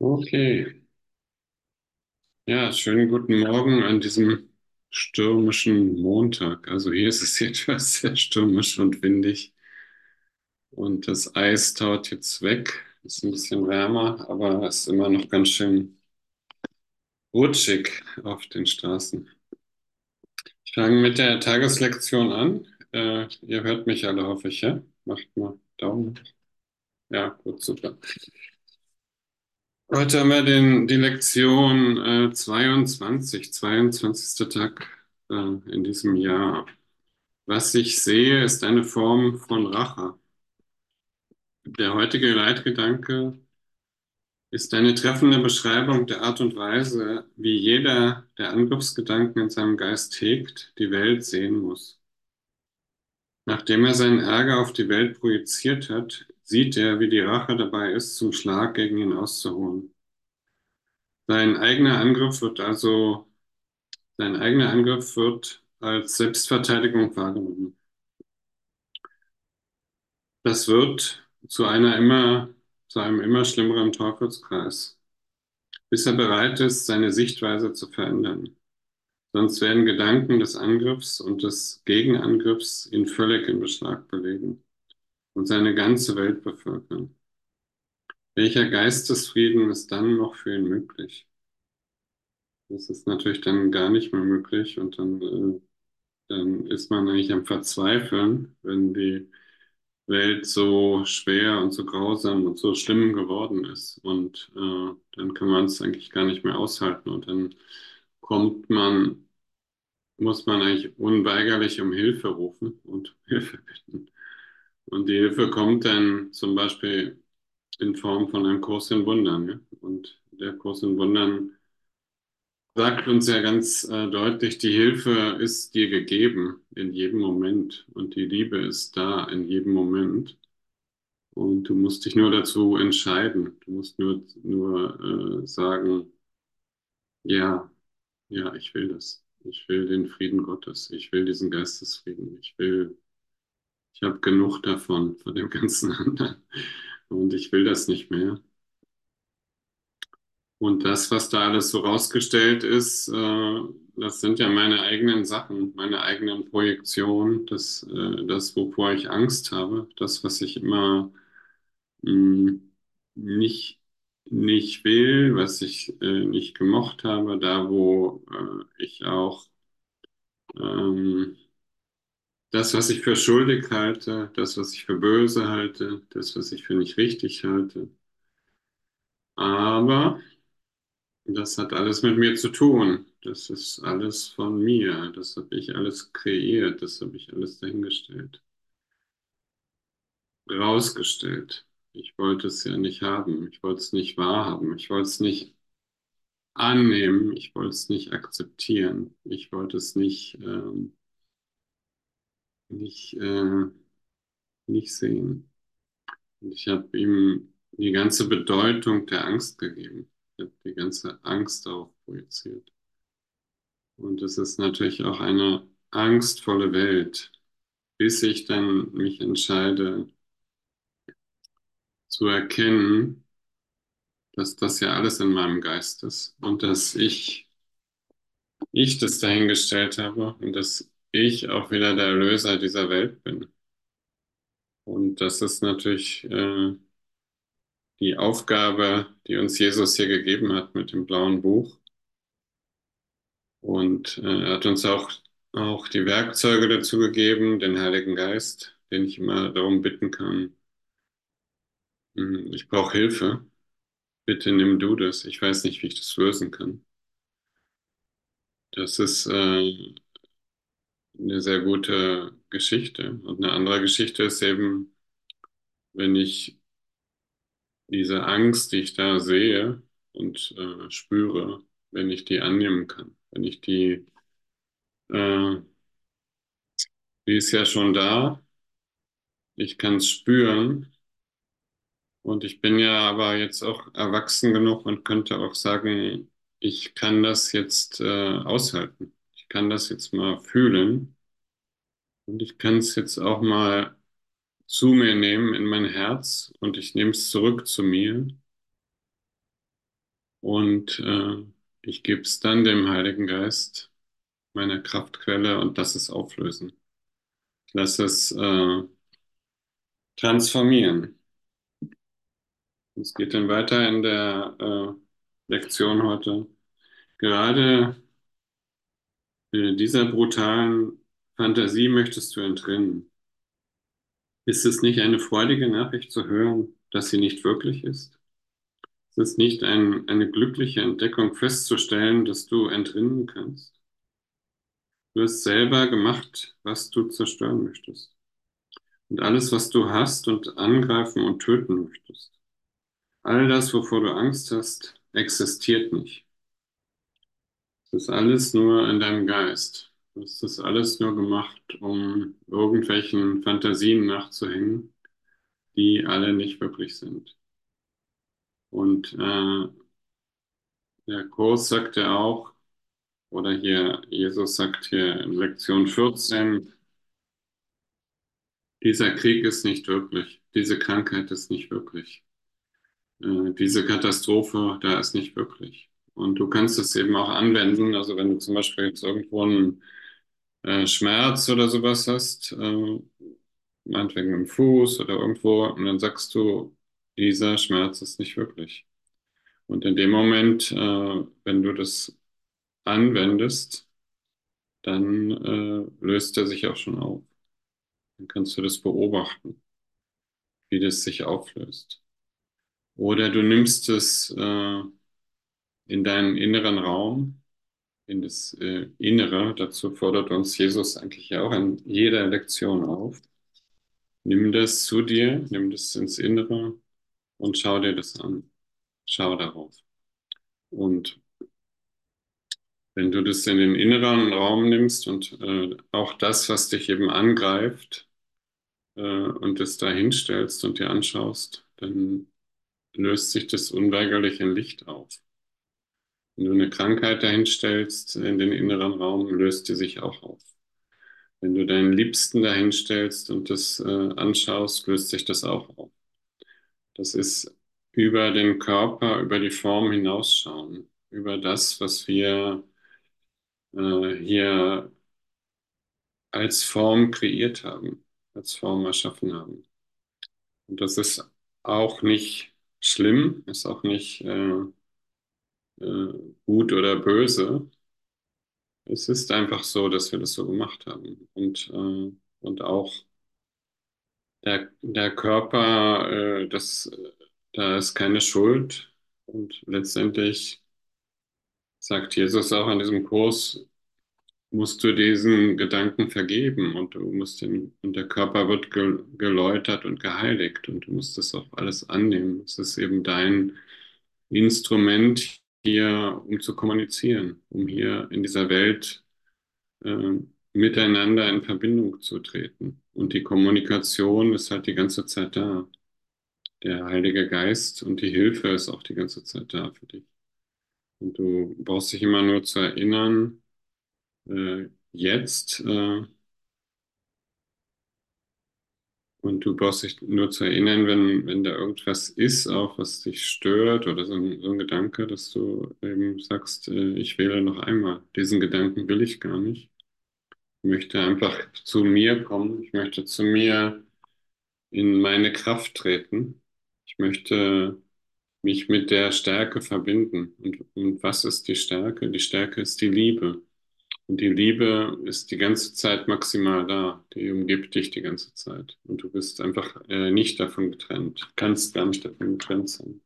Okay, ja, schönen guten Morgen an diesem stürmischen Montag. Also hier ist es etwas sehr stürmisch und windig und das Eis taut jetzt weg. Ist ein bisschen wärmer, aber es ist immer noch ganz schön rutschig auf den Straßen. Ich fange mit der Tageslektion an. Äh, ihr hört mich alle, hoffe ich, ja? Macht mal Daumen. Ja, gut, super. Heute haben wir den, die Lektion äh, 22, 22. Tag äh, in diesem Jahr. Was ich sehe, ist eine Form von Rache. Der heutige Leitgedanke ist eine treffende Beschreibung der Art und Weise, wie jeder, der Angriffsgedanken in seinem Geist hegt, die Welt sehen muss. Nachdem er seinen Ärger auf die Welt projiziert hat, sieht er, wie die Rache dabei ist, zum Schlag gegen ihn auszuholen. Sein eigener Angriff wird also, sein eigener Angriff wird als Selbstverteidigung wahrgenommen. Das wird zu einer immer, zu einem immer schlimmeren Teufelskreis, bis er bereit ist, seine Sichtweise zu verändern. Sonst werden Gedanken des Angriffs und des Gegenangriffs ihn völlig in Beschlag belegen und seine ganze Welt bevölkern. Welcher Geistesfrieden ist dann noch für ihn möglich? Das ist natürlich dann gar nicht mehr möglich und dann, äh, dann ist man eigentlich am Verzweifeln, wenn die Welt so schwer und so grausam und so schlimm geworden ist. Und äh, dann kann man es eigentlich gar nicht mehr aushalten und dann kommt man, muss man eigentlich unweigerlich um Hilfe rufen und Hilfe bitten. Und die Hilfe kommt dann zum Beispiel in Form von einem Kurs in Wundern. Ja? Und der Kurs in Wundern sagt uns ja ganz äh, deutlich, die Hilfe ist dir gegeben in jedem Moment und die Liebe ist da in jedem Moment. Und du musst dich nur dazu entscheiden. Du musst nur, nur äh, sagen, ja, ja, ich will das. Ich will den Frieden Gottes. Ich will diesen Geistesfrieden. Ich will, ich habe genug davon, von dem ganzen anderen. Und ich will das nicht mehr. Und das, was da alles so rausgestellt ist, äh, das sind ja meine eigenen Sachen, meine eigenen Projektionen, das, äh, das, wovor ich Angst habe, das, was ich immer mh, hm, nicht, nicht will, was ich äh, nicht gemocht habe, da wo äh, ich auch ähm, das, was ich für schuldig halte, das, was ich für böse halte, das, was ich für nicht richtig halte. Aber das hat alles mit mir zu tun. Das ist alles von mir. Das habe ich alles kreiert. Das habe ich alles dahingestellt. Rausgestellt. Ich wollte es ja nicht haben. Ich wollte es nicht wahrhaben. Ich wollte es nicht annehmen. Ich wollte es nicht akzeptieren. Ich wollte es nicht, ähm, nicht, äh, nicht sehen. Und ich habe ihm die ganze Bedeutung der Angst gegeben. Ich habe die ganze Angst darauf projiziert. Und es ist natürlich auch eine angstvolle Welt, bis ich dann mich entscheide zu erkennen, dass das ja alles in meinem Geist ist und dass ich, ich das dahingestellt habe und dass ich auch wieder der Erlöser dieser Welt bin. Und das ist natürlich äh, die Aufgabe, die uns Jesus hier gegeben hat mit dem blauen Buch. Und äh, er hat uns auch, auch die Werkzeuge dazu gegeben, den Heiligen Geist, den ich immer darum bitten kann. Hm, ich brauche Hilfe. Bitte nimm du das. Ich weiß nicht, wie ich das lösen kann. Das ist äh, eine sehr gute Geschichte. Und eine andere Geschichte ist eben, wenn ich diese Angst, die ich da sehe und äh, spüre, wenn ich die annehmen kann, wenn ich die, äh, die ist ja schon da, ich kann es spüren. Und ich bin ja aber jetzt auch erwachsen genug und könnte auch sagen, ich kann das jetzt äh, aushalten, ich kann das jetzt mal fühlen und ich kann es jetzt auch mal zu mir nehmen in mein Herz und ich nehme es zurück zu mir und äh, ich gebe es dann dem Heiligen Geist, meiner Kraftquelle, und lass es auflösen. Lass es äh, transformieren. Es geht dann weiter in der äh, Lektion heute. Gerade äh, dieser brutalen Fantasie möchtest du entrinnen. Ist es nicht eine freudige Nachricht zu hören, dass sie nicht wirklich ist? Ist es nicht ein, eine glückliche Entdeckung festzustellen, dass du entrinnen kannst? Du hast selber gemacht, was du zerstören möchtest. Und alles, was du hast und angreifen und töten möchtest. All das, wovor du Angst hast, existiert nicht. Es ist alles nur in deinem Geist. Das alles nur gemacht, um irgendwelchen Fantasien nachzuhängen, die alle nicht wirklich sind. Und äh, der Kurs sagt ja auch, oder hier, Jesus sagt hier in Lektion 14, dieser Krieg ist nicht wirklich, diese Krankheit ist nicht wirklich, äh, diese Katastrophe, da ist nicht wirklich. Und du kannst es eben auch anwenden, also wenn du zum Beispiel jetzt irgendwo einen äh, Schmerz oder sowas hast, äh, meinetwegen im Fuß oder irgendwo, und dann sagst du, dieser Schmerz ist nicht wirklich. Und in dem Moment, äh, wenn du das anwendest, dann äh, löst er sich auch schon auf. Dann kannst du das beobachten, wie das sich auflöst. Oder du nimmst es äh, in deinen inneren Raum, in das äh, Innere. Dazu fordert uns Jesus eigentlich ja auch in jeder Lektion auf. Nimm das zu dir, nimm das ins Innere und schau dir das an. Schau darauf. Und wenn du das in den inneren Raum nimmst und äh, auch das, was dich eben angreift, äh, und es da hinstellst und dir anschaust, dann löst sich das unweigerlich in Licht auf. Wenn du eine Krankheit dahinstellst in den inneren Raum, löst die sich auch auf. Wenn du deinen Liebsten dahinstellst und das äh, anschaust, löst sich das auch auf. Das ist über den Körper, über die Form hinausschauen, über das, was wir äh, hier als Form kreiert haben, als Form erschaffen haben. Und das ist auch nicht schlimm, ist auch nicht äh, äh, gut oder böse. Es ist einfach so, dass wir das so gemacht haben. Und, äh, und auch der, der Körper, äh, das, da ist keine Schuld. Und letztendlich sagt Jesus auch in diesem Kurs, musst du diesen Gedanken vergeben und du musst den, und der Körper wird ge, geläutert und geheiligt und du musst das auch alles annehmen. Es ist eben dein Instrument hier, um zu kommunizieren, um hier in dieser Welt äh, miteinander in Verbindung zu treten. Und die Kommunikation ist halt die ganze Zeit da. Der Heilige Geist und die Hilfe ist auch die ganze Zeit da für dich. Und du brauchst dich immer nur zu erinnern, äh, jetzt, äh, und du brauchst dich nur zu erinnern, wenn, wenn da irgendwas ist, auch was dich stört oder so ein, so ein Gedanke, dass du eben sagst, äh, ich wähle noch einmal. Diesen Gedanken will ich gar nicht. Ich möchte einfach zu mir kommen. Ich möchte zu mir in meine Kraft treten. Ich möchte mich mit der Stärke verbinden. Und, und was ist die Stärke? Die Stärke ist die Liebe. Und die Liebe ist die ganze Zeit maximal da. Die umgibt dich die ganze Zeit. Und du bist einfach äh, nicht davon getrennt. Kannst gar nicht davon getrennt sein.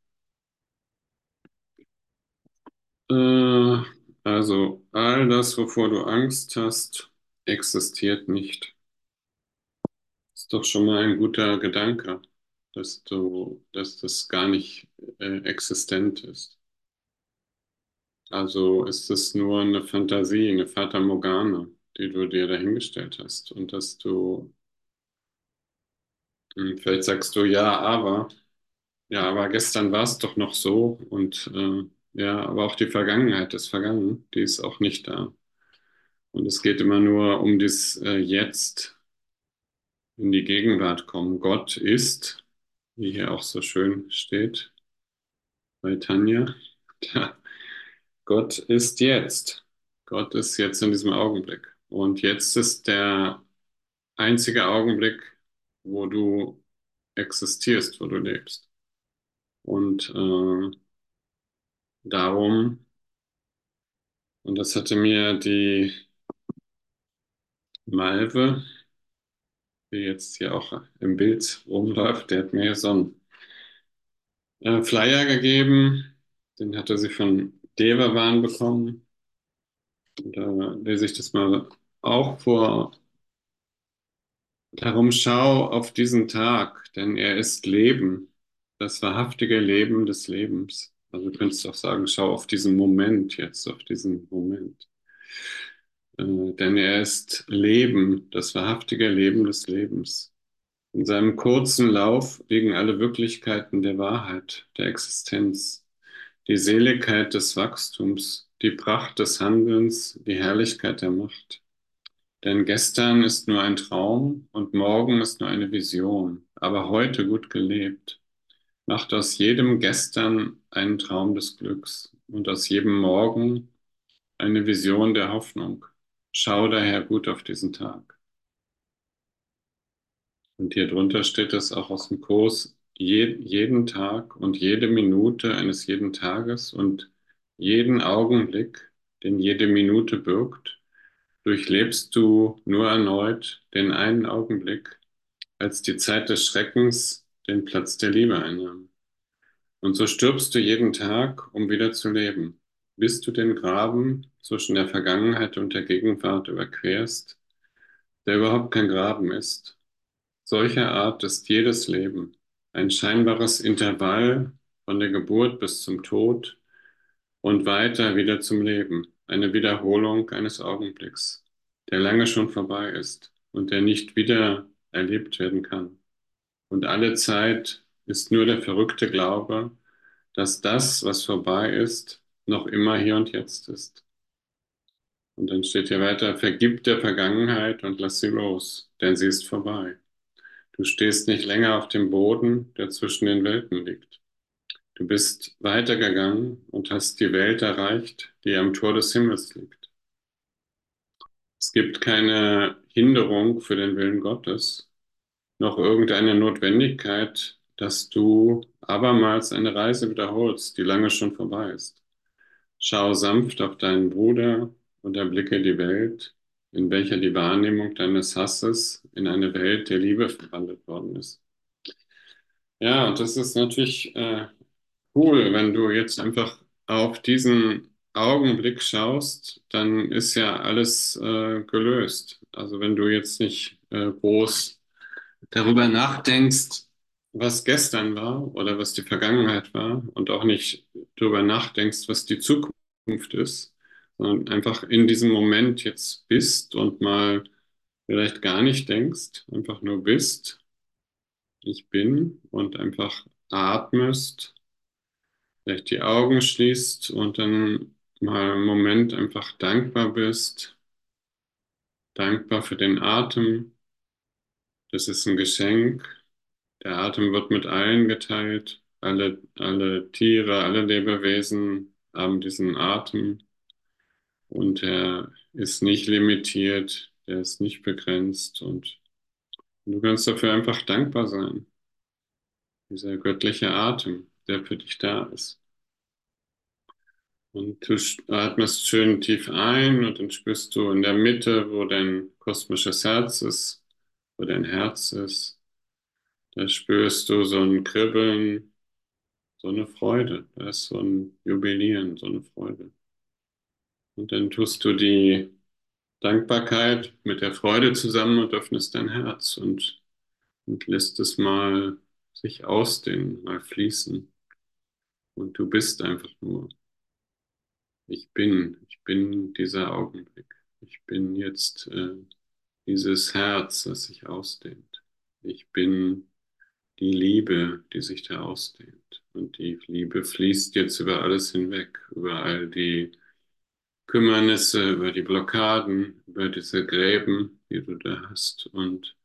Äh, also all das, wovor du Angst hast, existiert nicht. Ist doch schon mal ein guter Gedanke, dass du, dass das gar nicht äh, existent ist. Also ist es nur eine Fantasie, eine Fata Morgana, die du dir dahingestellt hast. Und dass du, hm, vielleicht sagst du, ja, aber, ja, aber gestern war es doch noch so. Und äh, ja, aber auch die Vergangenheit ist vergangen, die ist auch nicht da. Und es geht immer nur um das äh, Jetzt, in die Gegenwart kommen. Gott ist, wie hier auch so schön steht bei Tanja, Ja, Gott ist jetzt. Gott ist jetzt in diesem Augenblick. Und jetzt ist der einzige Augenblick, wo du existierst, wo du lebst. Und äh, darum, und das hatte mir die Malve, die jetzt hier auch im Bild rumläuft, der hat mir so einen äh, Flyer gegeben, den hatte sie von Devavan bekommen. Da lese ich das mal auch vor. Darum schau auf diesen Tag, denn er ist Leben, das wahrhaftige Leben des Lebens. Also du könntest auch sagen, schau auf diesen Moment jetzt, auf diesen Moment. Äh, denn er ist Leben, das wahrhaftige Leben des Lebens. In seinem kurzen Lauf liegen alle Wirklichkeiten der Wahrheit, der Existenz, die Seligkeit des Wachstums, die Pracht des Handelns, die Herrlichkeit der Macht. Denn gestern ist nur ein Traum und morgen ist nur eine Vision, aber heute gut gelebt. Macht aus jedem Gestern einen Traum des Glücks und aus jedem Morgen eine Vision der Hoffnung. Schau daher gut auf diesen Tag. Und hier drunter steht es auch aus dem Kurs, je, jeden Tag und jede Minute eines jeden Tages und jeden Augenblick, den jede Minute birgt, durchlebst du nur erneut den einen Augenblick, als die Zeit des Schreckens den Platz der Liebe einnahm. Und so stirbst du jeden Tag, um wieder zu leben, bis du den Graben zwischen der Vergangenheit und der Gegenwart überquerst, der überhaupt kein Graben ist. Solcher Art ist jedes Leben, ein scheinbares Intervall von der Geburt bis zum Tod und weiter wieder zum Leben eine Wiederholung eines Augenblicks, der lange schon vorbei ist und der nicht wieder erlebt werden kann. Und alle Zeit ist nur der verrückte Glaube, dass das, was vorbei ist, noch immer hier und jetzt ist. Und dann steht hier weiter, vergib der Vergangenheit und lass sie los, denn sie ist vorbei. Du stehst nicht länger auf dem Boden, der zwischen den Welten liegt. Du bist weitergegangen und hast die Welt erreicht, die am Tor des Himmels liegt. Es gibt keine Hinderung für den Willen Gottes, noch irgendeine Notwendigkeit, dass du abermals eine Reise wiederholst, die lange schon vorbei ist. Schau sanft auf deinen Bruder und erblicke die Welt, in welcher die Wahrnehmung deines Hasses in eine Welt der Liebe verwandelt worden ist. Ja, und das ist natürlich äh, Cool, wenn du jetzt einfach auf diesen Augenblick schaust, dann ist ja alles äh, gelöst. Also wenn du jetzt nicht äh, groß darüber nachdenkst, was gestern war oder was die Vergangenheit war und auch nicht darüber nachdenkst, was die Zukunft ist, sondern einfach in diesem Moment jetzt bist und mal vielleicht gar nicht denkst, einfach nur bist, ich bin und einfach atmest vielleicht die Augen schließt und dann mal einen Moment einfach dankbar bist. Dankbar für den Atem. Das ist ein Geschenk. Der Atem wird mit allen geteilt. Alle, alle Tiere, alle Lebewesen haben diesen Atem. Und er ist nicht limitiert, er ist nicht begrenzt. Und du kannst dafür einfach dankbar sein. Dieser göttliche Atem der für dich da ist. Und du atmest schön tief ein und dann spürst du in der Mitte, wo dein kosmisches Herz ist, wo dein Herz ist. Da spürst du so ein Kribbeln, so eine Freude. Da ist so ein Jubilieren, so eine Freude. Und dann tust du die Dankbarkeit mit der Freude zusammen und öffnest dein Herz und, und lässt es mal sich ausdehnen, mal fließen. Und du bist einfach nur. Ich bin, ich bin dieser Augenblick. Ich bin jetzt äh, dieses Herz, das sich ausdehnt. Ich bin die Liebe, die sich da ausdehnt. Und die Liebe fließt jetzt über alles hinweg, über all die Kümmernisse, über die Blockaden, über diese Gräben, die du da hast. Und,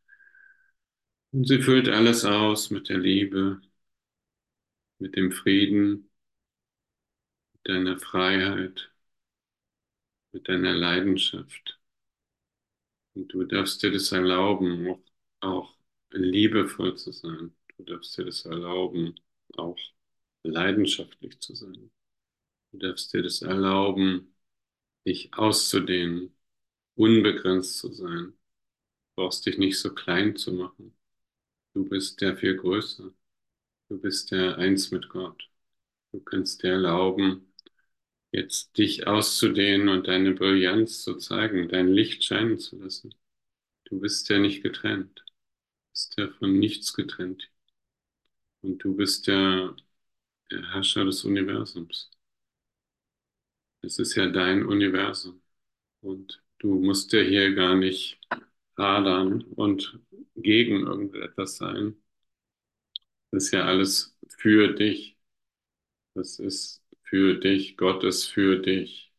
und sie füllt alles aus mit der Liebe, mit dem Frieden, deiner Freiheit, mit deiner Leidenschaft. Und du darfst dir das erlauben, auch, auch liebevoll zu sein. Du darfst dir das erlauben, auch leidenschaftlich zu sein. Du darfst dir das erlauben, dich auszudehnen, unbegrenzt zu sein. Du brauchst dich nicht so klein zu machen. Du bist der viel größer. Du bist der eins mit Gott. Du kannst dir erlauben, jetzt dich auszudehnen und deine Brillanz zu zeigen, dein Licht scheinen zu lassen. Du bist ja nicht getrennt. Du bist ja von nichts getrennt. Und du bist ja der Herrscher des Universums. Es ist ja dein Universum. Und du musst ja hier gar nicht hadern und gegen irgendetwas sein. Das ist ja alles für dich. Das ist für dich. Gott ist für dich.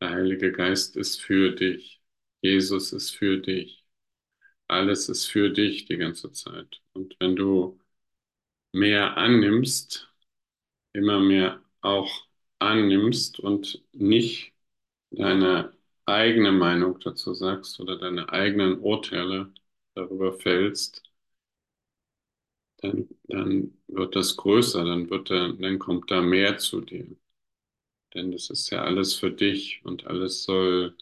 Der Heilige Geist ist für dich. Jesus ist für dich. Alles ist für dich die ganze Zeit. Und wenn du mehr annimmst, immer mehr auch annimmst und nicht deine eigene Meinung dazu sagst oder deine eigenen Urteile darüber fällst, dann, dann wird das größer, dann wird da, dann kommt da mehr zu dir. Denn das ist ja alles für dich und alles soll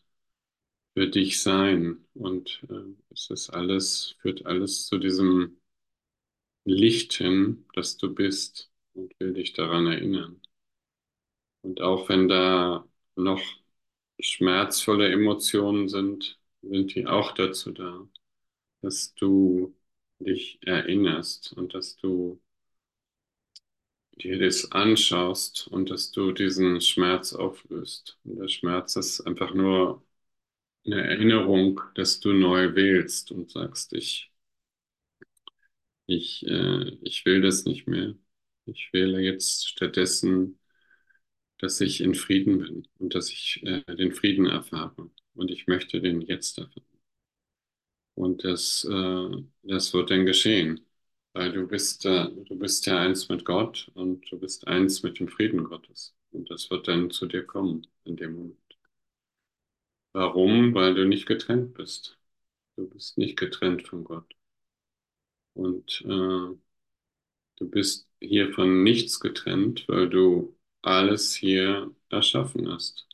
für dich sein. Und äh, es ist alles, führt alles zu diesem Licht hin, das du bist und will dich daran erinnern. Und auch wenn da noch schmerzvolle Emotionen sind, sind die auch dazu da, dass du dich erinnerst und dass du dir das anschaust und dass du diesen Schmerz auflöst. Und der Schmerz ist einfach nur eine Erinnerung, dass du neu wählst und sagst, ich, ich, äh, ich will das nicht mehr. Ich wähle jetzt stattdessen, dass ich in Frieden bin und dass ich äh, den Frieden erfahre. Und ich möchte den jetzt erfahren. Und das, äh, das wird dann geschehen, weil du bist, äh, du bist ja eins mit Gott und du bist eins mit dem Frieden Gottes. Und das wird dann zu dir kommen in dem Moment. Warum? Weil du nicht getrennt bist. Du bist nicht getrennt von Gott. Und äh, du bist hier von nichts getrennt, weil du alles hier erschaffen hast.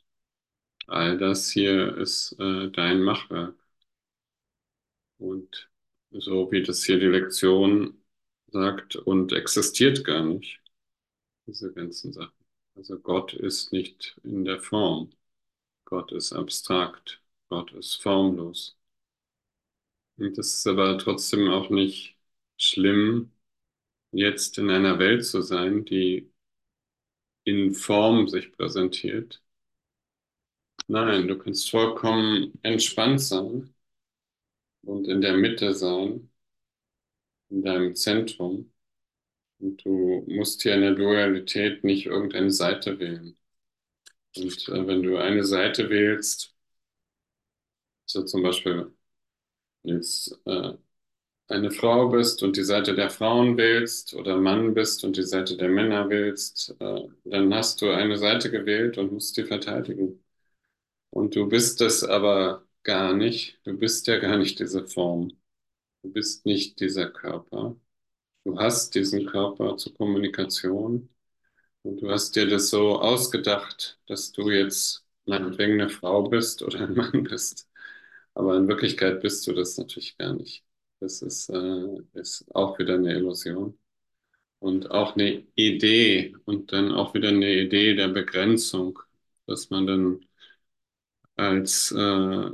All das hier ist äh, dein Machwerk. Und so wie das hier die Lektion sagt und existiert gar nicht, diese ganzen Sachen. Also Gott ist nicht in der Form. Gott ist abstrakt. Gott ist formlos. Und das ist aber trotzdem auch nicht schlimm, jetzt in einer Welt zu sein, die in Form sich präsentiert. Nein, du kannst vollkommen entspannt sein und in der Mitte sein, in deinem Zentrum. Und du musst hier in der Dualität nicht irgendeine Seite wählen. Und äh, wenn du eine Seite wählst, so zum Beispiel jetzt äh, eine Frau bist und die Seite der Frauen wählst oder Mann bist und die Seite der Männer wählst, äh, dann hast du eine Seite gewählt und musst die verteidigen. Und du bist es aber gar nicht. Du bist ja gar nicht diese Form. Du bist nicht dieser Körper. Du hast diesen Körper zur Kommunikation und du hast dir das so ausgedacht, dass du jetzt meinetwegen eine Frau bist oder ein Mann bist. Aber in Wirklichkeit bist du das natürlich gar nicht. Das ist, äh, ist auch wieder eine Illusion. Und auch eine Idee und dann auch wieder eine Idee der Begrenzung, dass man dann als äh,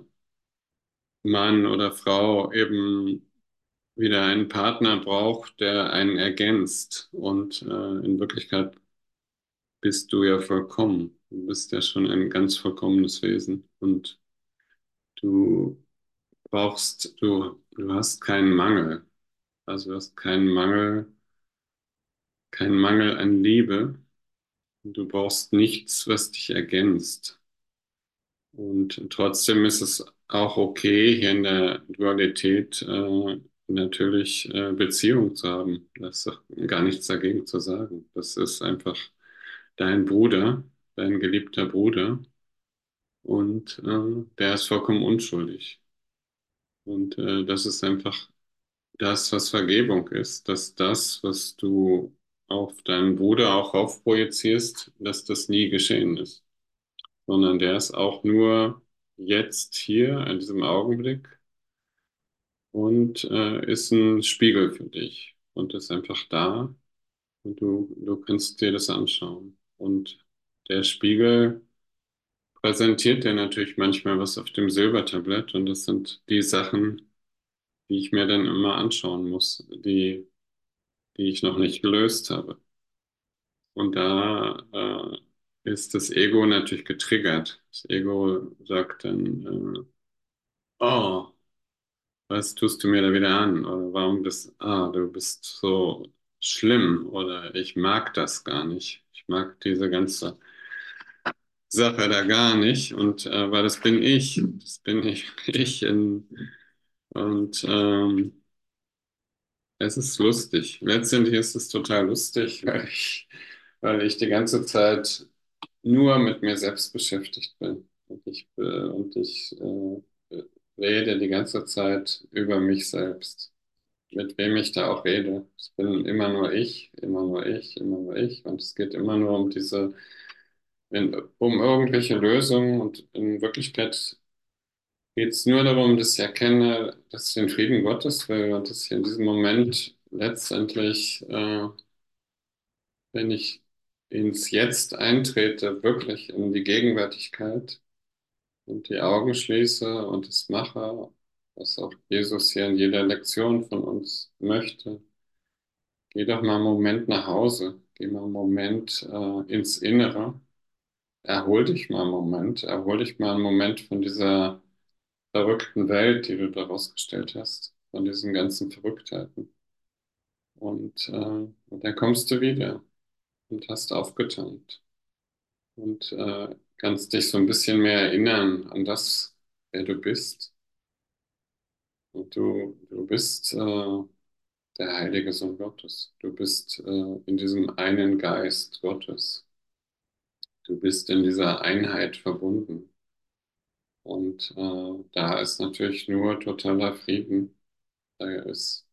Mann oder Frau eben wieder einen Partner braucht, der einen ergänzt. Und äh, in Wirklichkeit bist du ja vollkommen. Du bist ja schon ein ganz vollkommenes Wesen. Und du brauchst, du, du hast keinen Mangel. Also du hast keinen Mangel, keinen Mangel an Liebe. Du brauchst nichts, was dich ergänzt. Und trotzdem ist es auch okay, hier in der Dualität äh, natürlich äh, Beziehung zu haben. Das ist gar nichts dagegen zu sagen. Das ist einfach dein Bruder, dein geliebter Bruder und äh, der ist vollkommen unschuldig. Und äh, das ist einfach das, was Vergebung ist, dass das, was du auf deinen Bruder auch aufprojizierst, dass das nie geschehen ist, sondern der ist auch nur jetzt hier in diesem Augenblick und äh, ist ein Spiegel für dich und ist einfach da und du, du kannst dir das anschauen. Und der Spiegel präsentiert dir natürlich manchmal was auf dem Silbertablett und das sind die Sachen, die ich mir dann immer anschauen muss, die, die ich noch nicht gelöst habe. Und da äh, ist das Ego natürlich getriggert. Das Ego sagt dann, äh, oh, was tust du mir da wieder an? Oder warum bist, ah, du bist so schlimm oder ich mag das gar nicht. Ich mag diese ganze Sache da gar nicht. Und äh, weil das bin ich, das bin ich, ich in, und ähm, es ist lustig. Letztendlich ist es total lustig, weil ich, weil ich die ganze Zeit nur mit mir selbst beschäftigt bin. Und ich, äh, und ich äh, rede die ganze Zeit über mich selbst. Mit wem ich da auch rede. Es bin immer nur ich, immer nur ich, immer nur ich. Und es geht immer nur um diese, um irgendwelche Lösungen. Und in Wirklichkeit geht es nur darum, dass ich erkenne, dass ich den Frieden Gottes will und dass ich in diesem Moment letztendlich, äh, wenn ich ins Jetzt eintrete, wirklich in die Gegenwärtigkeit und die Augen schließe und es mache, was auch Jesus hier in jeder Lektion von uns möchte. Geh doch mal einen Moment nach Hause, geh mal einen Moment äh, ins Innere, erhol dich mal einen Moment, erhol dich mal einen Moment von dieser verrückten Welt, die du daraus gestellt hast, von diesen ganzen Verrücktheiten. Und, äh, und dann kommst du wieder und hast aufgetankt und äh, kannst dich so ein bisschen mehr erinnern an das, wer du bist. Und du, du bist äh, der heilige Sohn Gottes. Du bist äh, in diesem einen Geist Gottes. Du bist in dieser Einheit verbunden. Und äh, da ist natürlich nur totaler Frieden. Da ist,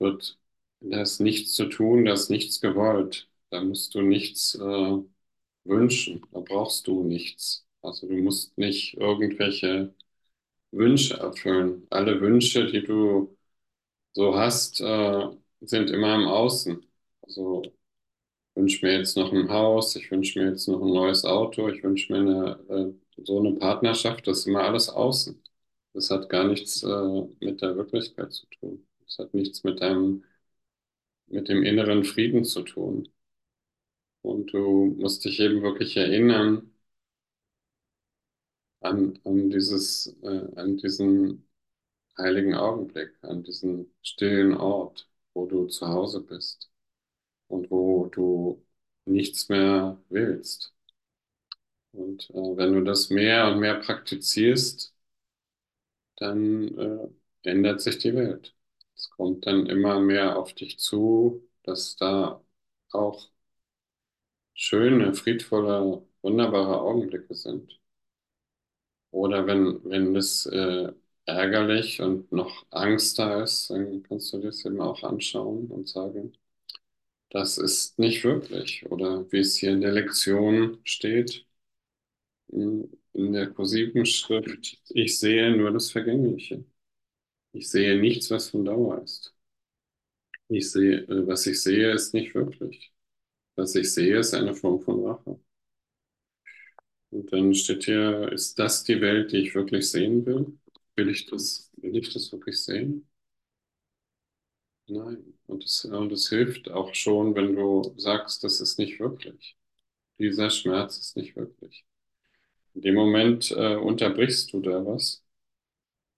wird, da nichts zu tun, da ist nichts gewollt. Da musst du nichts äh, wünschen. Da brauchst du nichts. Also du musst nicht irgendwelche Wünsche erfüllen. Alle Wünsche, die du so hast, äh, sind immer im Außen. Also wünsche mir jetzt noch ein Haus, ich wünsche mir jetzt noch ein neues Auto, ich wünsche mir eine, äh, so eine Partnerschaft, das ist immer alles außen. Das hat gar nichts äh, mit der Wirklichkeit zu tun. Das hat nichts mit deinem, mit dem inneren Frieden zu tun. Und du musst dich eben wirklich erinnern an, an dieses, äh, an diesen heiligen Augenblick, an diesen stillen Ort, wo du zu Hause bist und wo du nichts mehr willst. Und äh, wenn du das mehr und mehr praktizierst, dann äh, ändert sich die Welt. Es kommt dann immer mehr auf dich zu, dass da auch schöne, friedvolle, wunderbare Augenblicke sind. Oder wenn, wenn es äh, ärgerlich und noch Angst da ist, dann kannst du das eben auch anschauen und sagen, das ist nicht wirklich. Oder wie es hier in der Lektion steht, in der kursiven Schrift, ich sehe nur das Vergängliche. Ich sehe nichts, was von Dauer ist. Ich sehe, äh, was ich sehe, ist nicht wirklich. Was ich sehe, ist eine Form von Rache. Und dann steht hier, ist das die Welt, die ich wirklich sehen will? Will ich das, will ich das wirklich sehen? Nein. Und es, und es hilft auch schon, wenn du sagst, das ist nicht wirklich. Dieser Schmerz ist nicht wirklich. In dem Moment äh, unterbrichst du da was.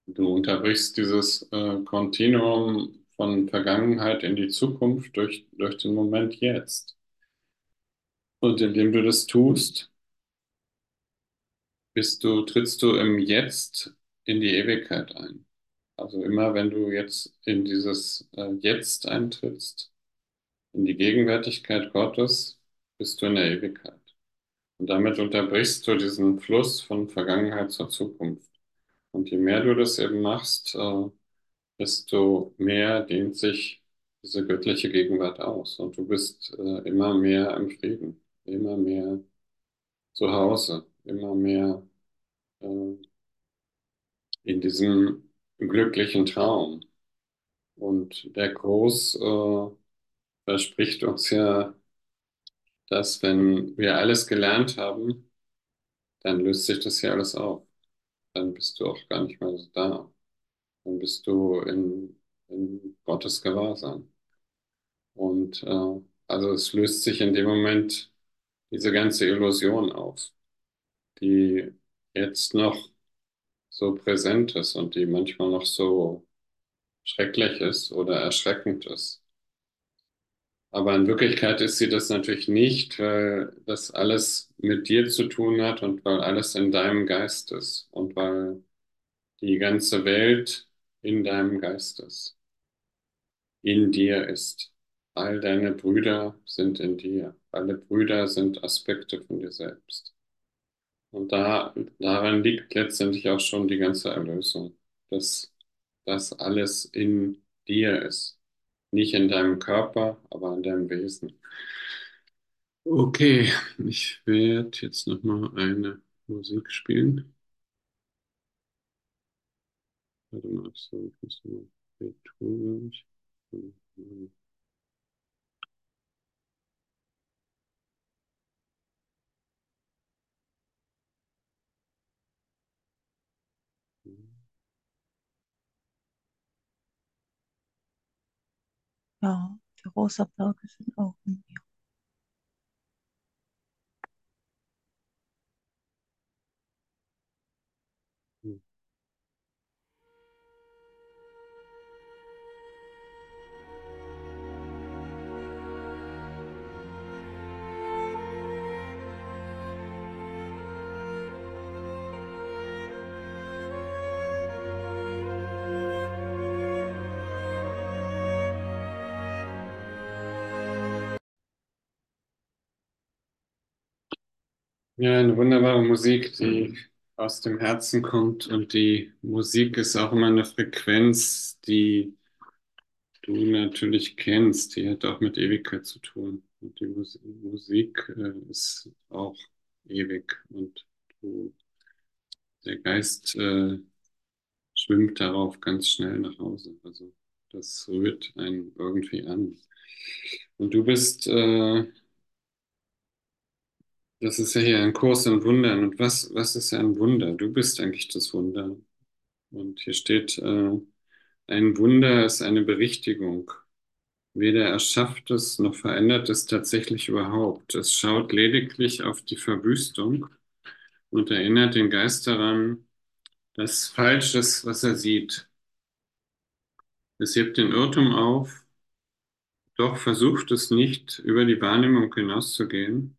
Du unterbrichst dieses äh, Kontinuum von Vergangenheit in die Zukunft durch, durch den Moment jetzt. Und indem du das tust, bist du, trittst du im Jetzt in die Ewigkeit ein. Also immer wenn du jetzt in dieses äh, Jetzt eintrittst, in die Gegenwärtigkeit Gottes, bist du in der Ewigkeit. Und damit unterbrichst du diesen Fluss von Vergangenheit zur Zukunft. Und je mehr du das eben machst, äh, desto mehr dehnt sich diese göttliche Gegenwart aus. Und du bist äh, immer mehr im Frieden, immer mehr zu Hause, immer mehr äh, in diesem glücklichen Traum. Und der Groß äh, verspricht uns ja, dass wenn wir alles gelernt haben, dann löst sich das hier alles auf. Dann bist du auch gar nicht mehr so da. Dann bist du in, in Gottes Gewahrsam. Und äh, also es löst sich in dem Moment diese ganze Illusion auf, die jetzt noch so präsent ist und die manchmal noch so schrecklich ist oder erschreckend ist. Aber in Wirklichkeit ist sie das natürlich nicht, weil das alles mit dir zu tun hat und weil alles in deinem Geist ist und weil die ganze Welt in deinem Geist ist, in dir ist. All deine Brüder sind in dir. Alle Brüder sind Aspekte von dir selbst. Und da, daran liegt letztendlich auch schon die ganze Erlösung, dass das alles in dir ist. Nicht in deinem Körper, aber in deinem Wesen. Okay, ich werde jetzt nochmal eine Musik spielen. Warte mal, ich muss mal Beethoven, Ja, die rosa Berge sind auch in mir. Ja, eine wunderbare Musik, die aus dem Herzen kommt. Und die Musik ist auch immer eine Frequenz, die du natürlich kennst. Die hat auch mit Ewigkeit zu tun. Und die Mus Musik äh, ist auch ewig. Und du, der Geist äh, schwimmt darauf ganz schnell nach Hause. Also das rührt einen irgendwie an. Und du bist äh, das ist ja hier ein Kurs in Wundern. Und was, was ist ja ein Wunder? Du bist eigentlich das Wunder. Und hier steht, äh, ein Wunder ist eine Berichtigung. Weder erschafft es noch verändert es tatsächlich überhaupt. Es schaut lediglich auf die Verwüstung und erinnert den Geist daran, dass falsch ist, was er sieht. Es hebt den Irrtum auf, doch versucht es nicht, über die Wahrnehmung hinauszugehen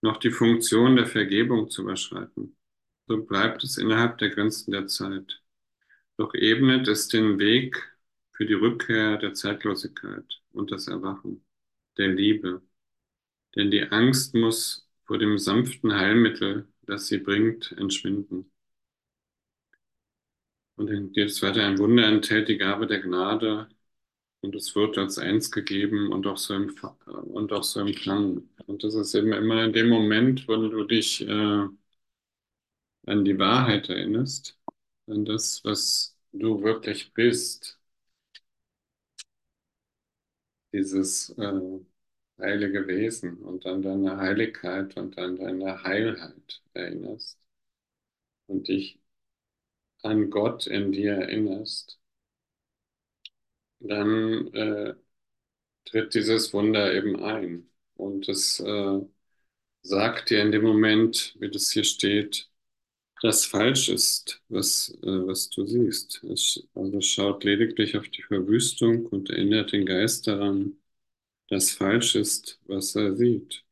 noch die Funktion der Vergebung zu überschreiten. So bleibt es innerhalb der Grenzen der Zeit. Doch ebnet es den Weg für die Rückkehr der Zeitlosigkeit und das Erwachen, der Liebe. Denn die Angst muss vor dem sanften Heilmittel, das sie bringt, entschwinden. Und dann geht es weiter, ein Wunder enthält die Gabe der Gnade, und es wird als eins gegeben und auch so im, und auch so Klang. Und das ist eben immer in dem Moment, wo du dich äh, an die Wahrheit erinnerst, an das, was du wirklich bist, dieses äh, heilige Wesen und an deine Heiligkeit und an deine Heilheit erinnerst und dich an Gott in dir erinnerst dann äh, tritt dieses Wunder eben ein. Und es äh, sagt dir in dem Moment, wie das hier steht, dass falsch ist, was, äh, was du siehst. Es also schaut lediglich auf die Verwüstung und erinnert den Geist daran, dass falsch ist, was er sieht.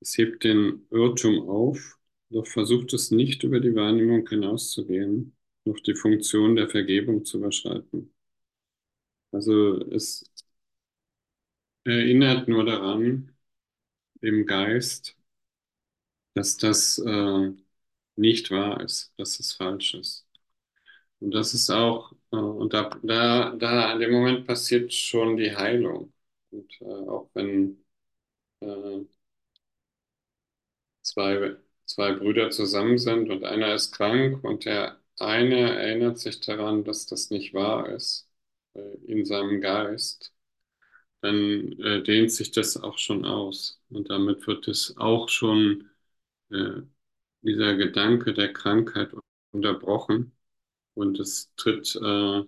Es hebt den Irrtum auf, doch versucht es nicht über die Wahrnehmung hinauszugehen, noch die Funktion der Vergebung zu überschreiten. Also es erinnert nur daran, dem Geist, dass das äh, nicht wahr ist, dass es falsch ist. Und das ist auch, äh, und da, da, da an dem Moment passiert schon die Heilung. Und äh, auch wenn äh, zwei, zwei Brüder zusammen sind und einer ist krank und der eine erinnert sich daran, dass das nicht wahr ist in seinem Geist, dann äh, dehnt sich das auch schon aus. Und damit wird es auch schon äh, dieser Gedanke der Krankheit unterbrochen. Und es tritt, äh,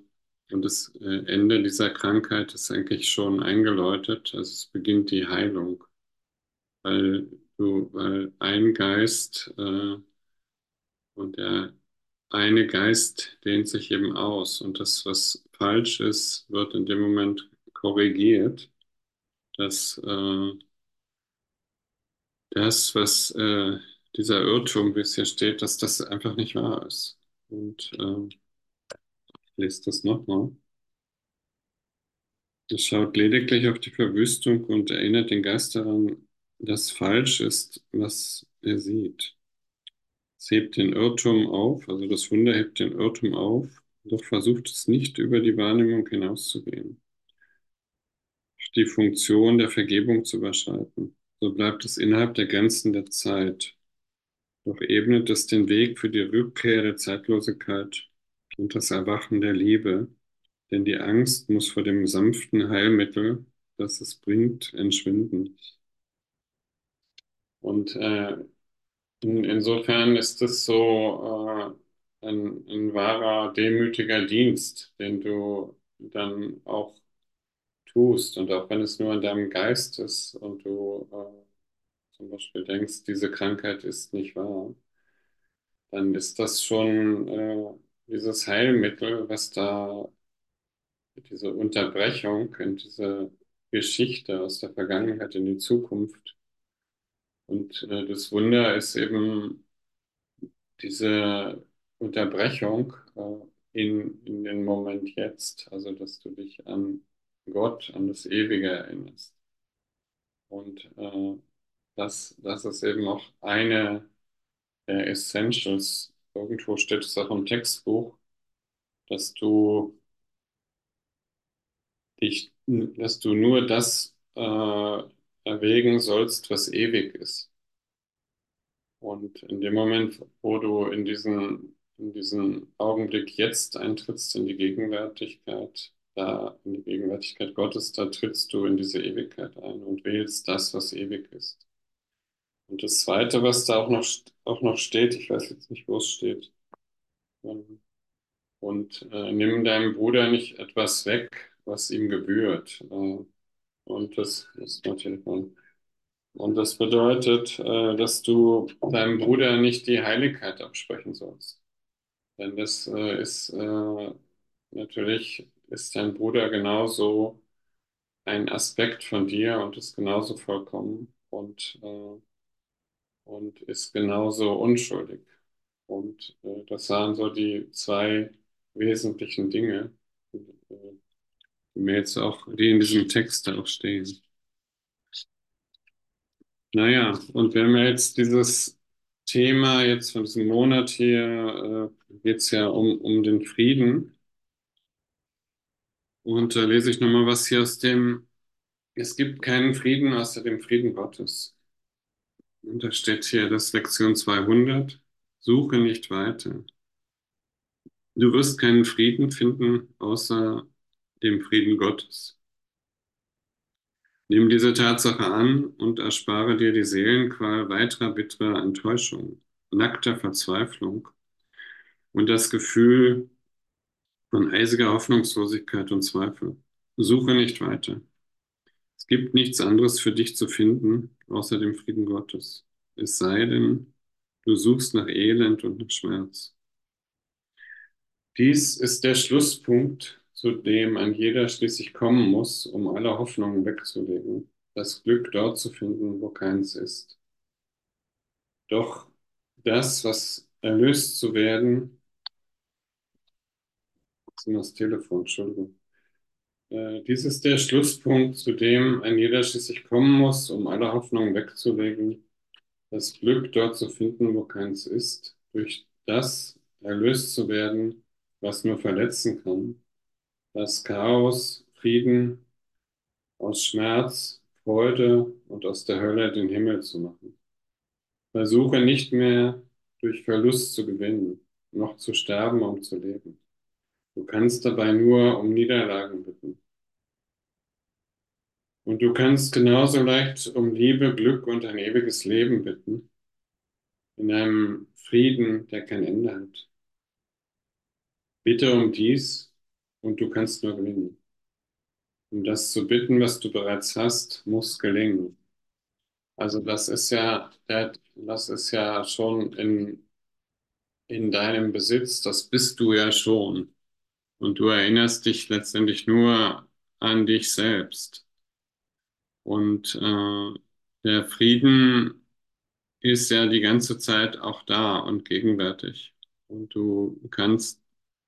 und das äh, Ende dieser Krankheit ist eigentlich schon eingeläutet. Also es beginnt die Heilung, weil du, weil ein Geist äh, und der eine Geist dehnt sich eben aus und das, was falsch ist, wird in dem Moment korrigiert. Dass äh, das, was äh, dieser Irrtum, wie es hier steht, dass das einfach nicht wahr ist. Und äh, ich lese das nochmal. Es schaut lediglich auf die Verwüstung und erinnert den Geist daran, dass falsch ist, was er sieht. Es hebt den Irrtum auf, also das Wunder hebt den Irrtum auf, doch versucht es nicht über die Wahrnehmung hinauszugehen, die Funktion der Vergebung zu überschreiten. So bleibt es innerhalb der Grenzen der Zeit. Doch ebnet es den Weg für die Rückkehr der Zeitlosigkeit und das Erwachen der Liebe, denn die Angst muss vor dem sanften Heilmittel, das es bringt, entschwinden. Und äh, in, insofern ist es so äh, ein, ein wahrer, demütiger Dienst, den du dann auch tust. Und auch wenn es nur in deinem Geist ist und du äh, zum Beispiel denkst, diese Krankheit ist nicht wahr, dann ist das schon äh, dieses Heilmittel, was da, diese Unterbrechung in diese Geschichte aus der Vergangenheit in die Zukunft. Und äh, das Wunder ist eben diese Unterbrechung äh, in, in den Moment jetzt, also dass du dich an Gott, an das Ewige erinnerst. Und äh, das, das ist eben auch eine der Essentials. Irgendwo steht es auch im Textbuch, dass du dich, dass du nur das äh, erwägen sollst, was ewig ist. Und in dem Moment, wo du in diesen, in diesen Augenblick jetzt eintrittst in die Gegenwärtigkeit, da in die Gegenwärtigkeit Gottes, da trittst du in diese Ewigkeit ein und wählst das, was ewig ist. Und das Zweite, was da auch noch, auch noch steht, ich weiß jetzt nicht, wo es steht, ähm, und äh, nimm deinem Bruder nicht etwas weg, was ihm gebührt. Äh, und das ist natürlich und das bedeutet, äh, dass du deinem Bruder nicht die Heiligkeit absprechen sollst. Denn das äh, ist äh, natürlich ist dein Bruder genauso ein Aspekt von dir und ist genauso vollkommen und, äh, und ist genauso unschuldig. Und äh, das waren so die zwei wesentlichen Dinge, äh, die mir jetzt auch, die in diesem Text auch stehen. Naja, und wir haben ja jetzt dieses Thema jetzt von diesem Monat hier, äh, geht es ja um, um den Frieden. Und da lese ich nochmal was hier aus dem, es gibt keinen Frieden außer dem Frieden Gottes. Und da steht hier das Lektion 200, suche nicht weiter. Du wirst keinen Frieden finden außer dem Frieden Gottes. Nimm diese Tatsache an und erspare dir die Seelenqual weiterer bitterer Enttäuschung, nackter Verzweiflung und das Gefühl von eisiger Hoffnungslosigkeit und Zweifel. Suche nicht weiter. Es gibt nichts anderes für dich zu finden, außer dem Frieden Gottes. Es sei denn, du suchst nach Elend und nach Schmerz. Dies ist der Schlusspunkt, zu dem ein jeder schließlich kommen muss, um alle Hoffnungen wegzulegen, das Glück dort zu finden, wo keins ist. Doch das, was erlöst zu werden, das Telefon, Entschuldigung. Äh, dies ist der Schlusspunkt, zu dem ein jeder schließlich kommen muss, um alle Hoffnungen wegzulegen, das Glück dort zu finden, wo keins ist, durch das erlöst zu werden, was nur verletzen kann, das Chaos, Frieden aus Schmerz, Freude und aus der Hölle den Himmel zu machen. Versuche nicht mehr durch Verlust zu gewinnen, noch zu sterben, um zu leben. Du kannst dabei nur um Niederlagen bitten. Und du kannst genauso leicht um Liebe, Glück und ein ewiges Leben bitten, in einem Frieden, der kein Ende hat. Bitte um dies und du kannst nur gewinnen. Um das zu bitten, was du bereits hast, muss gelingen. Also das ist ja, das ist ja schon in, in deinem Besitz, das bist du ja schon. Und du erinnerst dich letztendlich nur an dich selbst. Und äh, der Frieden ist ja die ganze Zeit auch da und gegenwärtig. Und du kannst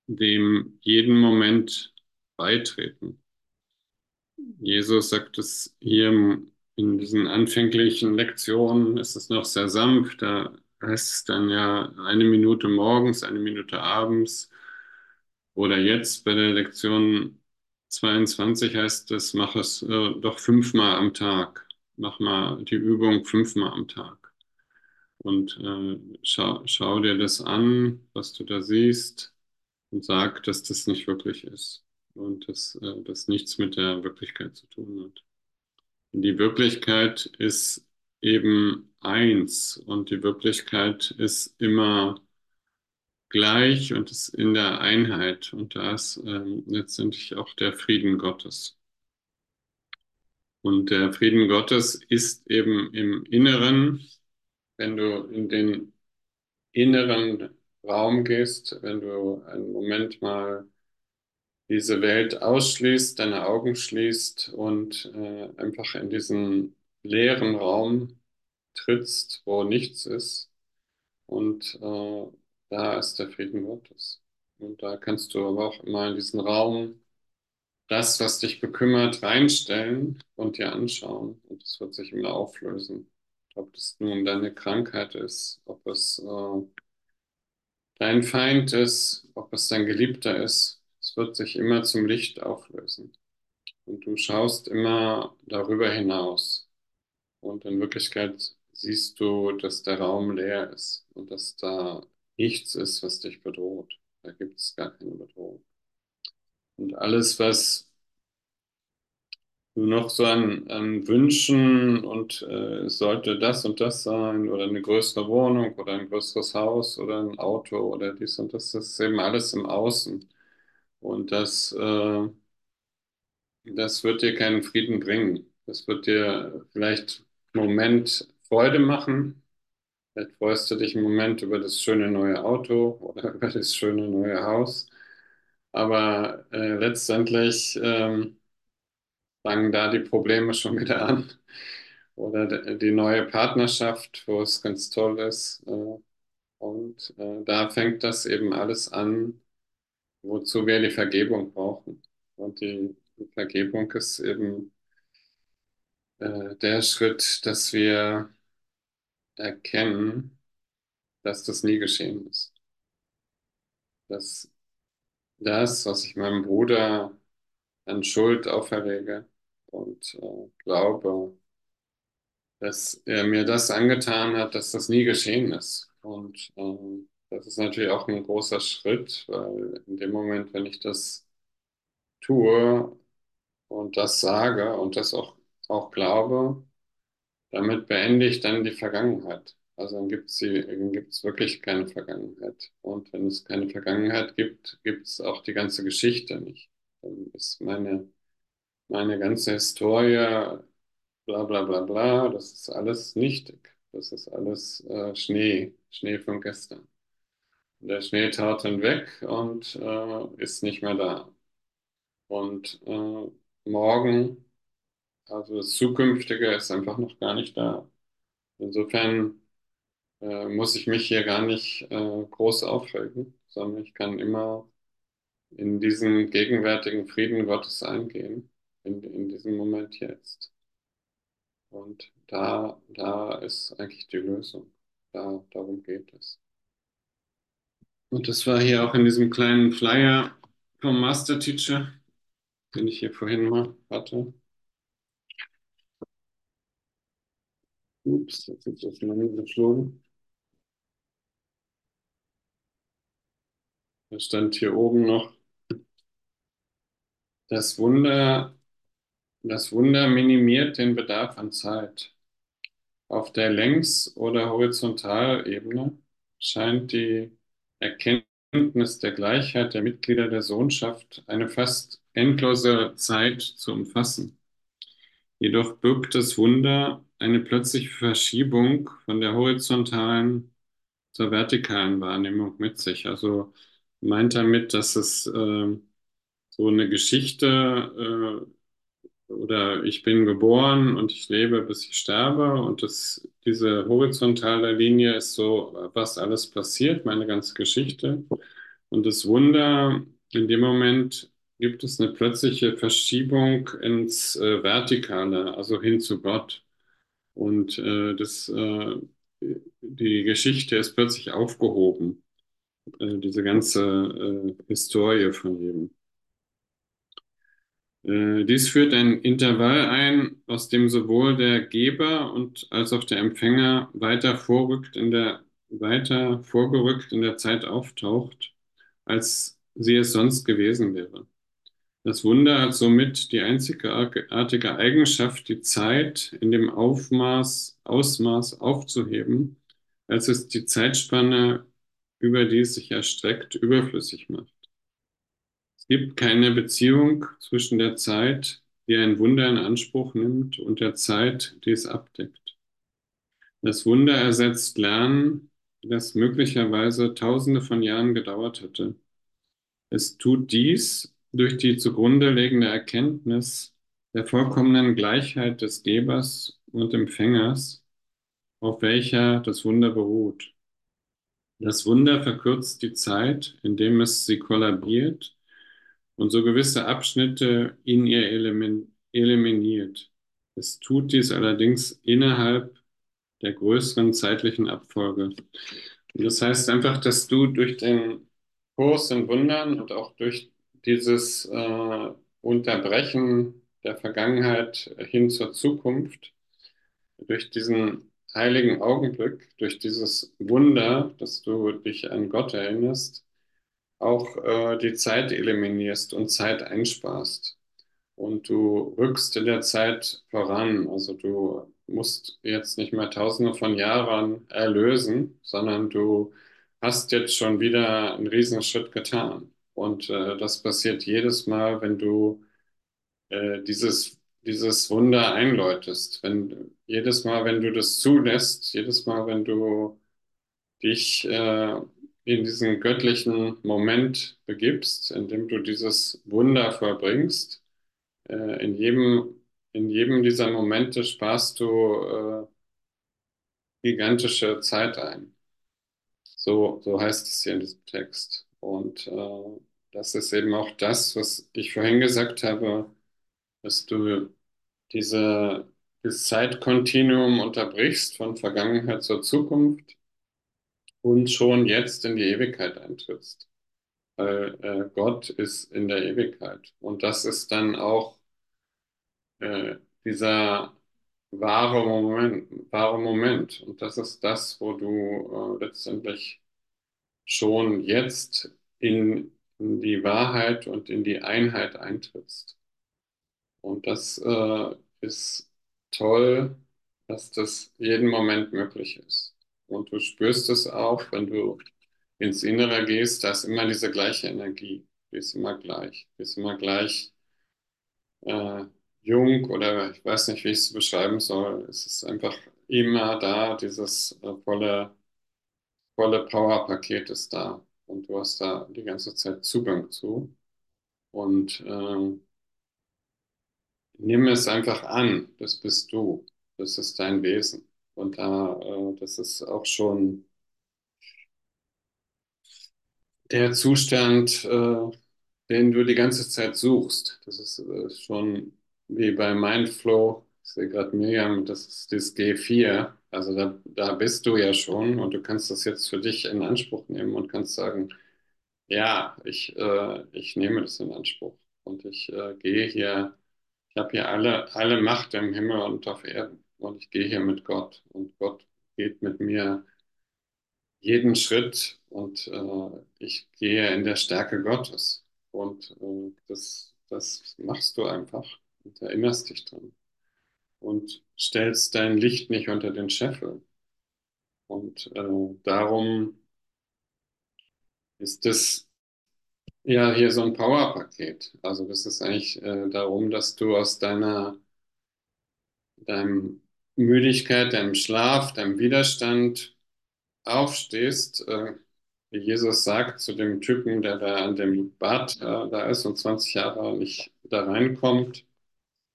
dem jeden Moment beitreten. Jesus sagt es hier in diesen anfänglichen Lektionen, ist es noch sehr sanft. Da heißt es dann ja eine Minute morgens, eine Minute abends. Oder jetzt bei der Lektion 22 heißt es, mach es äh, doch fünfmal am Tag. Mach mal die Übung fünfmal am Tag. Und äh, schau, schau dir das an, was du da siehst, und sag, dass das nicht wirklich ist. Und dass äh, das nichts mit der Wirklichkeit zu tun hat. Und die Wirklichkeit ist eben eins und die Wirklichkeit ist immer gleich und ist in der Einheit und da ist ähm, letztendlich auch der Frieden Gottes. Und der Frieden Gottes ist eben im Inneren, wenn du in den inneren Raum gehst, wenn du einen Moment mal diese Welt ausschließt, deine Augen schließt und äh, einfach in diesen leeren Raum trittst, wo nichts ist. Und äh, da ist der Frieden Gottes. Und da kannst du aber auch immer in diesen Raum das, was dich bekümmert, reinstellen und dir anschauen. Und es wird sich immer auflösen. Ob das nun deine Krankheit ist, ob es äh, dein Feind ist, ob es dein Geliebter ist, es wird sich immer zum Licht auflösen. Und du schaust immer darüber hinaus. Und in Wirklichkeit siehst du, dass der Raum leer ist und dass da nichts ist, was dich bedroht. Da gibt es gar keine Bedrohung. Und alles, was noch so an, an Wünschen und äh, sollte das und das sein oder eine größere Wohnung oder ein größeres Haus oder ein Auto oder dies und das, das ist eben alles im Außen. Und das, äh, das wird dir keinen Frieden bringen. Das wird dir vielleicht einen Moment Freude machen. Vielleicht freust du dich einen Moment über das schöne neue Auto oder über das schöne neue Haus. Aber äh, letztendlich ähm, fangen da die Probleme schon wieder an. Oder die neue Partnerschaft, wo es ganz toll ist. Äh, und äh, da fängt das eben alles an, wozu wir die Vergebung brauchen. Und die, Vergebung ist eben äh, der Schritt, dass wir erkennen, dass das nie geschehen ist. Dass das, was ich meinem Bruder an Schuld auferlege und äh, glaube, dass er mir das angetan hat, dass das nie geschehen ist. Und ähm, das ist natürlich auch ein großer Schritt, weil in dem Moment, wenn ich das tue und das sage und das auch, auch glaube, damit beende ich dann die Vergangenheit. Also dann gibt es wirklich keine Vergangenheit. Und wenn es keine Vergangenheit gibt, gibt es auch die ganze Geschichte nicht. Dann ist meine, meine ganze Historie, bla bla bla bla, das ist alles nichtig. Das ist alles äh, Schnee, Schnee von gestern. Der Schnee taut dann weg und äh, ist nicht mehr da. Und äh, morgen, also das Zukünftige, ist einfach noch gar nicht da. Insofern äh, muss ich mich hier gar nicht äh, groß aufregen, sondern ich kann immer in diesen gegenwärtigen Frieden Gottes eingehen, in, in diesem Moment jetzt. Und da, da ist eigentlich die Lösung. Da, darum geht es. Und das war hier auch in diesem kleinen Flyer vom Master Teacher, den ich hier vorhin mal hatte. Ups, jetzt ist das mal geflogen. Da stand hier oben noch, das Wunder, das Wunder minimiert den Bedarf an Zeit. Auf der Längs- oder Horizontalebene scheint die Erkenntnis der Gleichheit der Mitglieder der Sohnschaft eine fast endlose Zeit zu umfassen. Jedoch birgt das Wunder eine plötzliche Verschiebung von der horizontalen zur vertikalen Wahrnehmung mit sich. Also meint damit, dass es äh, so eine Geschichte äh, oder ich bin geboren und ich lebe, bis ich sterbe und das, diese horizontale Linie ist so, was alles passiert, meine ganze Geschichte. Und das Wunder, in dem Moment gibt es eine plötzliche Verschiebung ins äh, Vertikale, also hin zu Gott. Und äh, das, äh, die Geschichte ist plötzlich aufgehoben, äh, diese ganze äh, Historie von ihm. Äh, dies führt ein Intervall ein, aus dem sowohl der Geber und als auch der Empfänger weiter vorrückt in der, weiter vorgerückt in der Zeit auftaucht, als sie es sonst gewesen wäre. Das Wunder hat somit die einzigartige Eigenschaft, die Zeit in dem Aufmaß, Ausmaß aufzuheben, als es die Zeitspanne, über die es sich erstreckt, überflüssig macht. Es gibt keine Beziehung zwischen der Zeit, die ein Wunder in Anspruch nimmt, und der Zeit, die es abdeckt. Das Wunder ersetzt Lernen, das möglicherweise tausende von Jahren gedauert hätte. Es tut dies, durch die zugrunde liegende Erkenntnis der vollkommenen Gleichheit des Gebers und Empfängers, auf welcher das Wunder beruht. Das Wunder verkürzt die Zeit, indem es sie kollabiert und so gewisse Abschnitte in ihr eliminiert. Es tut dies allerdings innerhalb der größeren zeitlichen Abfolge. Und das heißt einfach, dass du durch den Kurs in Wundern und auch durch dieses äh, Unterbrechen der Vergangenheit hin zur Zukunft, durch diesen heiligen Augenblick, durch dieses Wunder, dass du dich an Gott erinnerst, auch äh, die Zeit eliminierst und Zeit einsparst. Und du rückst in der Zeit voran. Also du musst jetzt nicht mehr tausende von Jahren erlösen, sondern du hast jetzt schon wieder einen Riesenschritt getan. Und äh, das passiert jedes Mal, wenn du äh, dieses, dieses Wunder einläutest. Wenn, jedes Mal, wenn du das zulässt, jedes Mal, wenn du dich äh, in diesen göttlichen Moment begibst, in dem du dieses Wunder vollbringst, äh, in jedem, in jedem dieser Momente sparst du äh, gigantische Zeit ein. So, so heißt es hier in diesem Text. Und äh, das ist eben auch das, was ich vorhin gesagt habe, dass du diese, dieses Zeitkontinuum unterbrichst von Vergangenheit zur Zukunft und schon jetzt in die Ewigkeit eintrittst. Weil äh, Gott ist in der Ewigkeit. Und das ist dann auch äh, dieser wahre Moment, wahre Moment. Und das ist das, wo du äh, letztendlich schon jetzt in, in, die Wahrheit und in die Einheit eintrittst. Und das äh, ist toll, dass das jeden Moment möglich ist. Und du spürst es auch, wenn du ins Innere gehst, da ist immer diese gleiche Energie. Die ist immer gleich. Die ist immer gleich äh, jung oder ich weiß nicht, wie ich es beschreiben soll. Es ist einfach immer da, dieses äh, volle, volle Powerpaket ist da. Und du hast da die ganze Zeit Zugang zu. Und äh, nimm es einfach an. Das bist du. Das ist dein Wesen. Und da, äh, das ist auch schon der Zustand, äh, den du die ganze Zeit suchst. Das ist äh, schon wie bei Mindflow Ich sehe gerade Miriam, das ist das G4. Also da, da bist du ja schon und du kannst das jetzt für dich in Anspruch nehmen und kannst sagen, ja, ich, äh, ich nehme das in Anspruch und ich äh, gehe hier, ich habe hier alle, alle Macht im Himmel und auf Erden und ich gehe hier mit Gott und Gott geht mit mir jeden Schritt und äh, ich gehe in der Stärke Gottes. Und äh, das, das machst du einfach und erinnerst dich dran. Und stellst dein Licht nicht unter den Scheffel. Und äh, darum ist das ja hier so ein Powerpaket. Also das ist eigentlich äh, darum, dass du aus deiner deinem Müdigkeit, deinem Schlaf, deinem Widerstand aufstehst, äh, wie Jesus sagt zu dem Typen, der da an dem Bad äh, da ist und 20 Jahre nicht da reinkommt,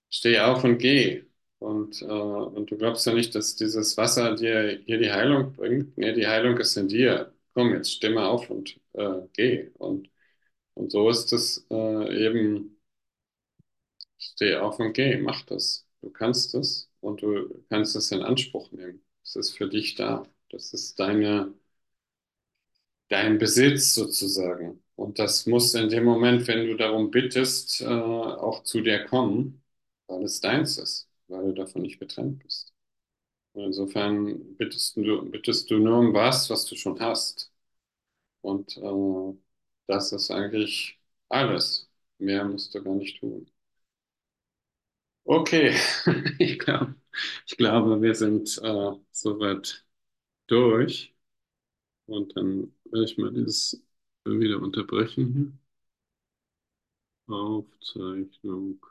steh auf und geh. Und, äh, und du glaubst ja nicht, dass dieses Wasser dir hier die Heilung bringt. Nee, die Heilung ist in dir. Komm, jetzt steh mal auf und äh, geh. Und, und so ist es äh, eben, steh auf und geh, mach das. Du kannst es und du kannst es in Anspruch nehmen. Es ist für dich da. Das ist deine, dein Besitz sozusagen. Und das muss in dem Moment, wenn du darum bittest, äh, auch zu dir kommen, weil es deins ist, weil du davon nicht getrennt bist. Und insofern bittest du, bittest du nur um was, was du schon hast. Und äh, das ist eigentlich alles. Mehr musst du gar nicht tun. Okay, ich glaube, ich glaube, wir sind äh, soweit durch. Und dann werde ich mal dieses wieder unterbrechen hier. Aufzeichnung.